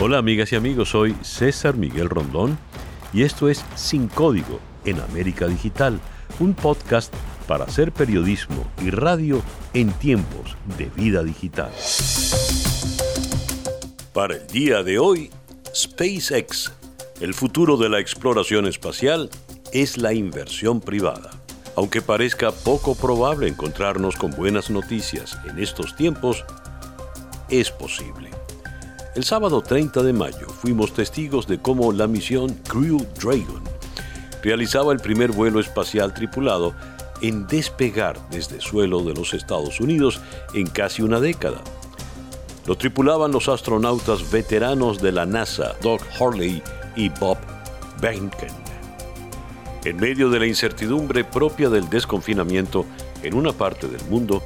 Hola amigas y amigos, soy César Miguel Rondón y esto es Sin Código en América Digital, un podcast para hacer periodismo y radio en tiempos de vida digital. Para el día de hoy, SpaceX, el futuro de la exploración espacial es la inversión privada. Aunque parezca poco probable encontrarnos con buenas noticias en estos tiempos, es posible. El sábado 30 de mayo fuimos testigos de cómo la misión Crew Dragon realizaba el primer vuelo espacial tripulado en despegar desde suelo de los Estados Unidos en casi una década. Lo tripulaban los astronautas veteranos de la NASA, Doug Hurley y Bob Behnken. En medio de la incertidumbre propia del desconfinamiento en una parte del mundo,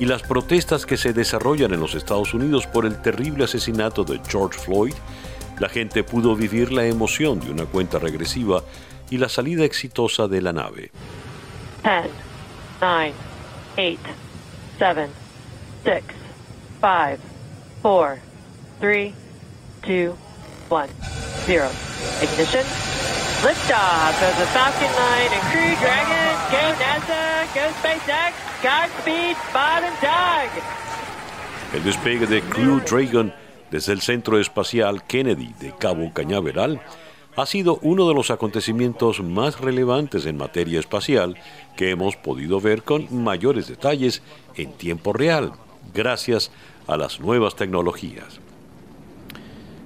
y las protestas que se desarrollan en los Estados Unidos por el terrible asesinato de George Floyd, la gente pudo vivir la emoción de una cuenta regresiva y la salida exitosa de la nave. 10, 9, 8, 7, 6, 5, 4, 3, 2, 1, 0. Ignition. Liftoff of the Falcon 9 and Crew Dragon. El despegue de Crew Dragon desde el Centro Espacial Kennedy de Cabo Cañaveral ha sido uno de los acontecimientos más relevantes en materia espacial que hemos podido ver con mayores detalles en tiempo real, gracias a las nuevas tecnologías.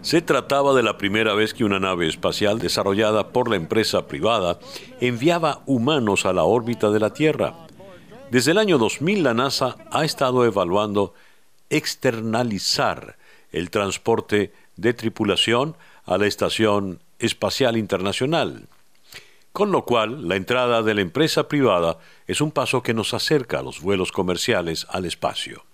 Se trataba de la primera vez que una nave espacial desarrollada por la empresa privada enviaba humanos a la órbita de la Tierra, desde el año 2000 la NASA ha estado evaluando externalizar el transporte de tripulación a la Estación Espacial Internacional, con lo cual la entrada de la empresa privada es un paso que nos acerca a los vuelos comerciales al espacio.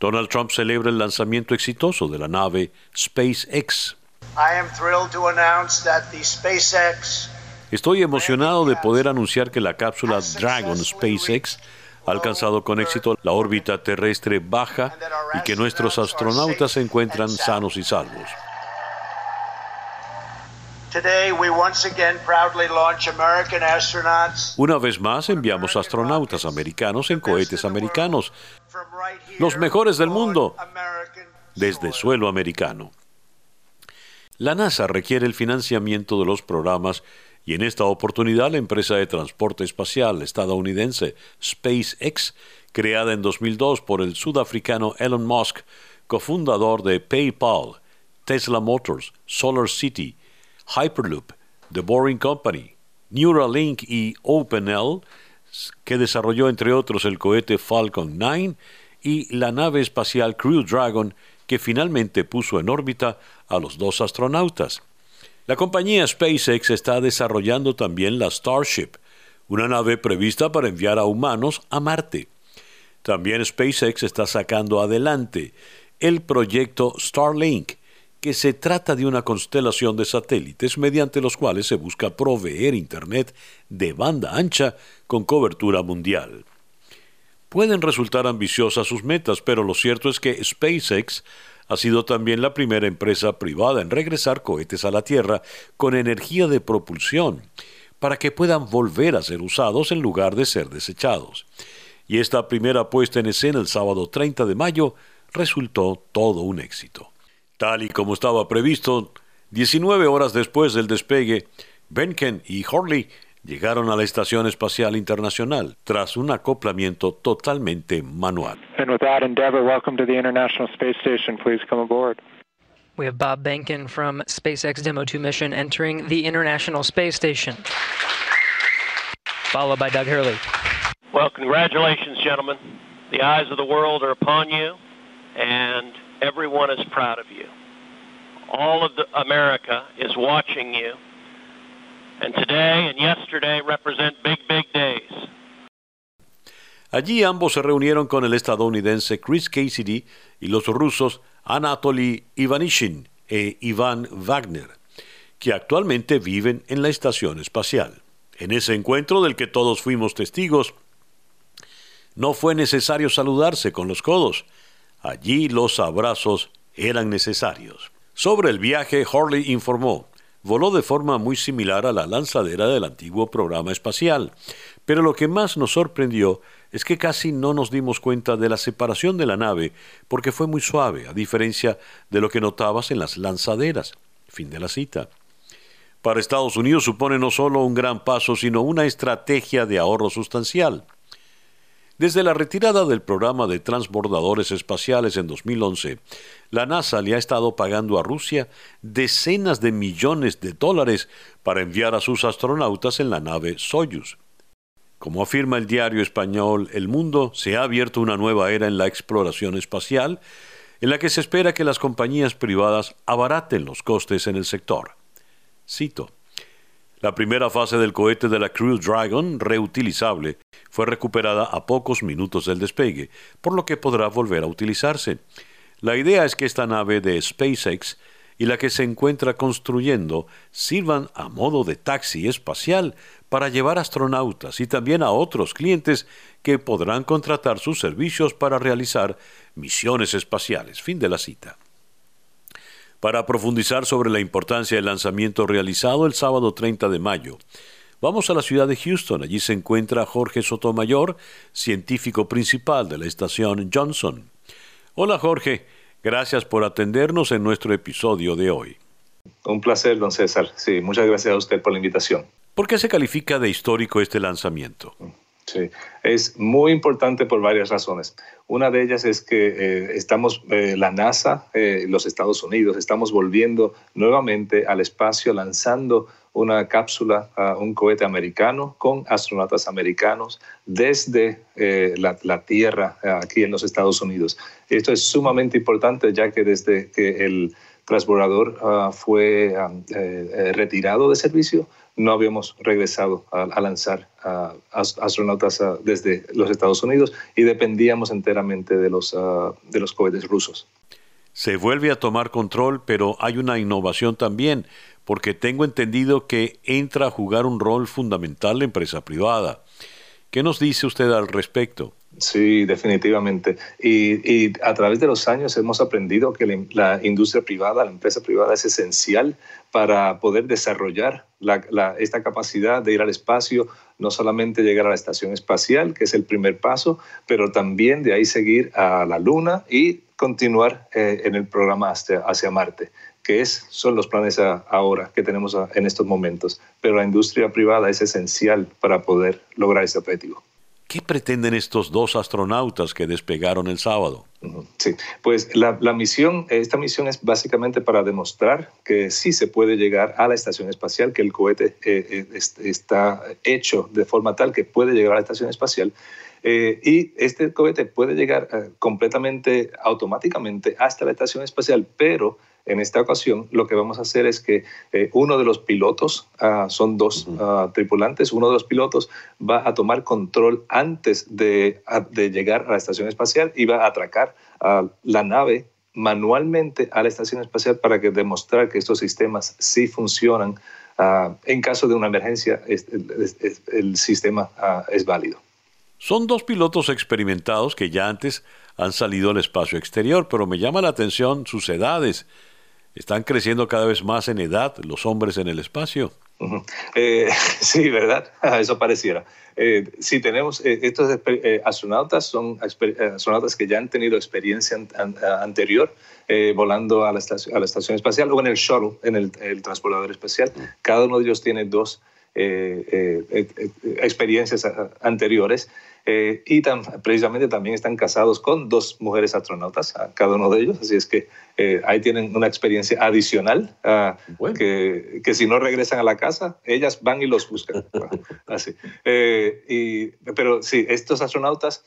Donald Trump celebra el lanzamiento exitoso de la nave SpaceX. I am thrilled to announce that the SpaceX Estoy emocionado de poder anunciar que la cápsula Dragon SpaceX ha alcanzado con éxito la órbita terrestre baja y que nuestros astronautas se encuentran sanos y salvos. Una vez más enviamos astronautas americanos en cohetes americanos, los mejores del mundo, desde suelo americano. La NASA requiere el financiamiento de los programas y en esta oportunidad la empresa de transporte espacial estadounidense SpaceX, creada en 2002 por el sudafricano Elon Musk, cofundador de PayPal, Tesla Motors, Solar City, Hyperloop, The Boring Company, Neuralink y OpenL, que desarrolló entre otros el cohete Falcon 9 y la nave espacial Crew Dragon, que finalmente puso en órbita a los dos astronautas. La compañía SpaceX está desarrollando también la Starship, una nave prevista para enviar a humanos a Marte. También SpaceX está sacando adelante el proyecto Starlink, que se trata de una constelación de satélites mediante los cuales se busca proveer Internet de banda ancha con cobertura mundial. Pueden resultar ambiciosas sus metas, pero lo cierto es que SpaceX ha sido también la primera empresa privada en regresar cohetes a la Tierra con energía de propulsión, para que puedan volver a ser usados en lugar de ser desechados. Y esta primera puesta en escena el sábado 30 de mayo resultó todo un éxito. Tal y como estaba previsto, 19 horas después del despegue, Benken y Horley llegaron a la Estación Espacial Internacional tras un acoplamiento totalmente manual. And with that endeavor, welcome to the International Space Station. Please come aboard. We have Bob Benkin from SpaceX Demo 2 mission entering the International Space Station, followed by Doug Hurley. Well, congratulations, gentlemen. The eyes of the world are upon you, and everyone is proud of you. All of the, America is watching you Allí ambos se reunieron con el estadounidense Chris Cassidy y los rusos Anatoly Ivanishin e Ivan Wagner, que actualmente viven en la estación espacial. En ese encuentro del que todos fuimos testigos, no fue necesario saludarse con los codos. Allí los abrazos eran necesarios. Sobre el viaje, Hurley informó, voló de forma muy similar a la lanzadera del antiguo programa espacial, pero lo que más nos sorprendió es que casi no nos dimos cuenta de la separación de la nave porque fue muy suave, a diferencia de lo que notabas en las lanzaderas. Fin de la cita. Para Estados Unidos supone no solo un gran paso, sino una estrategia de ahorro sustancial. Desde la retirada del programa de transbordadores espaciales en 2011, la NASA le ha estado pagando a Rusia decenas de millones de dólares para enviar a sus astronautas en la nave Soyuz. Como afirma el diario español El Mundo, se ha abierto una nueva era en la exploración espacial, en la que se espera que las compañías privadas abaraten los costes en el sector. Cito. La primera fase del cohete de la Crew Dragon, reutilizable, fue recuperada a pocos minutos del despegue, por lo que podrá volver a utilizarse. La idea es que esta nave de SpaceX y la que se encuentra construyendo sirvan a modo de taxi espacial para llevar astronautas y también a otros clientes que podrán contratar sus servicios para realizar misiones espaciales. Fin de la cita. Para profundizar sobre la importancia del lanzamiento realizado el sábado 30 de mayo, vamos a la ciudad de Houston. Allí se encuentra Jorge Sotomayor, científico principal de la estación Johnson. Hola Jorge, gracias por atendernos en nuestro episodio de hoy. Un placer, don César. Sí, muchas gracias a usted por la invitación. ¿Por qué se califica de histórico este lanzamiento? Sí, es muy importante por varias razones. Una de ellas es que eh, estamos, eh, la NASA, eh, los Estados Unidos, estamos volviendo nuevamente al espacio lanzando una cápsula, un cohete americano con astronautas americanos desde la, Tierra aquí en los Estados Unidos. Esto es sumamente importante ya que desde que el transbordador ah, fue ah, retirado de servicio, no habíamos regresado a, lanzar a, astronautas desde los Estados Unidos y dependíamos enteramente de los, de los cohetes rusos. Se vuelve a tomar control, pero hay una innovación también, porque tengo entendido que entra a jugar un rol fundamental la empresa privada. ¿Qué nos dice usted al respecto? Sí, definitivamente. Y, a través de los años hemos aprendido que la, industria privada, la empresa privada es esencial para poder desarrollar esta capacidad de ir al espacio, no solamente llegar a la estación espacial, que es el primer paso, pero también de ahí seguir a la Luna y continuar eh, en el programa hacia, hacia Marte que es, son los planes ahora que tenemos en estos momentos. Pero la industria privada es esencial para poder lograr ese objetivo. ¿Qué pretenden estos dos astronautas que despegaron el sábado? Sí, pues la, misión, esta misión es básicamente para demostrar que sí se puede llegar a la estación espacial, que el cohete eh, eh, está hecho de forma tal que puede llegar a la estación espacial. Eh, y este cohete puede llegar completamente automáticamente hasta la estación espacial, pero en esta ocasión, lo que vamos a hacer es que eh, uno de los pilotos, ah, son dos ah, tripulantes, uno de los pilotos va a tomar control antes de, llegar a la estación espacial y va a atracar a la nave manualmente a la estación espacial para que demostrar que estos sistemas sí funcionan. Ah, en caso de una emergencia, el sistema es válido. Son dos pilotos experimentados que ya antes han salido al espacio exterior, pero me llama la atención sus edades. ¿Están creciendo cada vez más en edad los hombres en el espacio? Eh, sí, ¿verdad? Eso pareciera. Eh, sí, tenemos eh, estos astronautas, son astronautas que ya han tenido experiencia anterior volando a la, estación, a la, estación, espacial o en el shuttle, en el, el transportador espacial. Cada uno de ellos tiene dos experiencias anteriores eh, y precisamente también están casados con dos mujeres astronautas, cada uno de ellos, así es que eh, ahí tienen una experiencia adicional, ah, que, que, si no regresan a la casa, ellas van y los buscan. así. Eh, y, pero sí, estos astronautas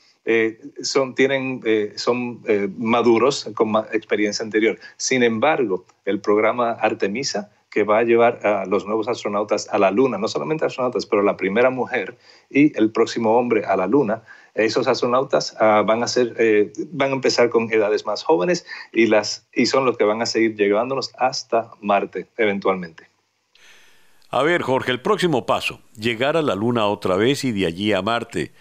son, tienen, son maduros con experiencia anterior. Sin embargo, el programa Artemisa que va a llevar a los nuevos astronautas a la Luna, no solamente astronautas, pero la primera mujer y el próximo hombre a la Luna. Esos astronautas ah, van, a ser, eh, van a empezar con edades más jóvenes y, las, y son los que van a seguir llevándonos hasta Marte eventualmente. A ver, Jorge, el próximo paso, llegar a la Luna otra vez y de allí a Marte.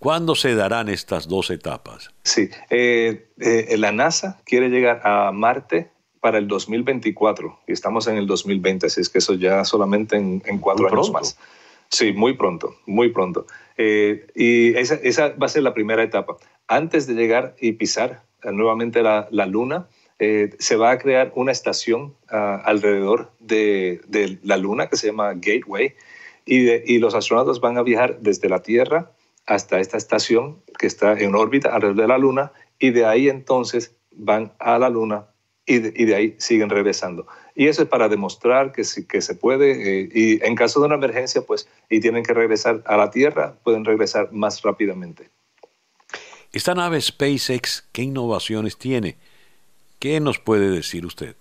¿Cuándo se darán estas dos etapas? Sí, eh, eh, la NASA quiere llegar a Marte para el 2024 y estamos en el 2020, así es que eso ya solamente en, cuatro años más. Sí, muy pronto, muy pronto. Eh, y esa, esa, va a ser la primera etapa. Antes de llegar y pisar nuevamente la, la Luna, eh, se va a crear una estación ah, alrededor de, de, la Luna que se llama Gateway y, y, los astronautas van a viajar desde la Tierra hasta esta estación que está en órbita alrededor de la Luna y de ahí entonces van a la Luna y de, y de ahí siguen regresando. Y eso es para demostrar que, que se puede, eh, y en caso de una emergencia, pues, y tienen que regresar a la Tierra, pueden regresar más rápidamente. Esta nave SpaceX, ¿qué innovaciones tiene? ¿Qué nos puede decir usted?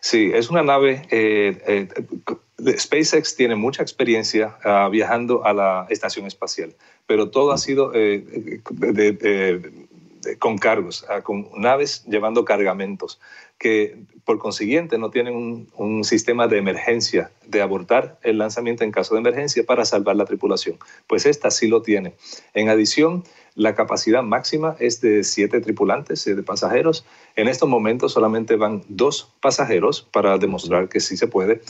Sí, es una nave, eh, eh, SpaceX tiene mucha experiencia ah, viajando a la estación espacial, pero todo ha sido de, con cargos, ah, con naves llevando cargamentos, que por consiguiente no tienen un, sistema de emergencia, de abortar el lanzamiento en caso de emergencia para salvar la tripulación. Pues esta sí lo tiene. En adición, la capacidad máxima es de siete tripulantes, de pasajeros. En estos momentos solamente van dos pasajeros para demostrar que sí se puede.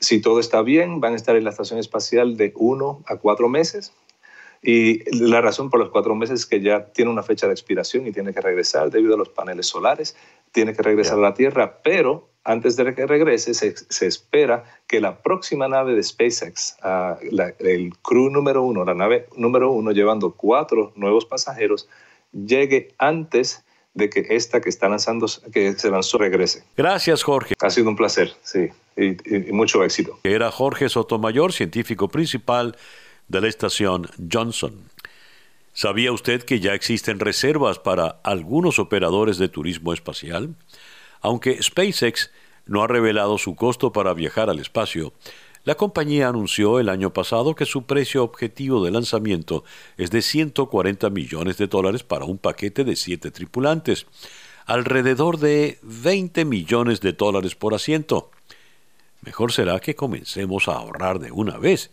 Si todo está bien, van a estar en la estación espacial de uno a cuatro meses. Y la razón por los cuatro meses es que ya tiene una fecha de expiración y tiene que regresar debido a los paneles solares, tiene que regresar a la Tierra, pero antes de que regrese se, espera que la próxima nave de SpaceX, ah, el crew número uno, la nave número uno llevando cuatro nuevos pasajeros, llegue antes de que esta que está lanzando, que se lanzó, regrese. Gracias, Jorge. Ha sido un placer, sí, y, y mucho éxito. Era Jorge Sotomayor, científico principal de la estación Johnson. ¿Sabía usted que ya existen reservas para algunos operadores de turismo espacial? Aunque SpaceX no ha revelado su costo para viajar al espacio, la compañía anunció el año pasado que su precio objetivo de lanzamiento es de 140 millones de dólares para un paquete de siete tripulantes, alrededor de 20 millones de dólares por asiento. Mejor será que comencemos a ahorrar de una vez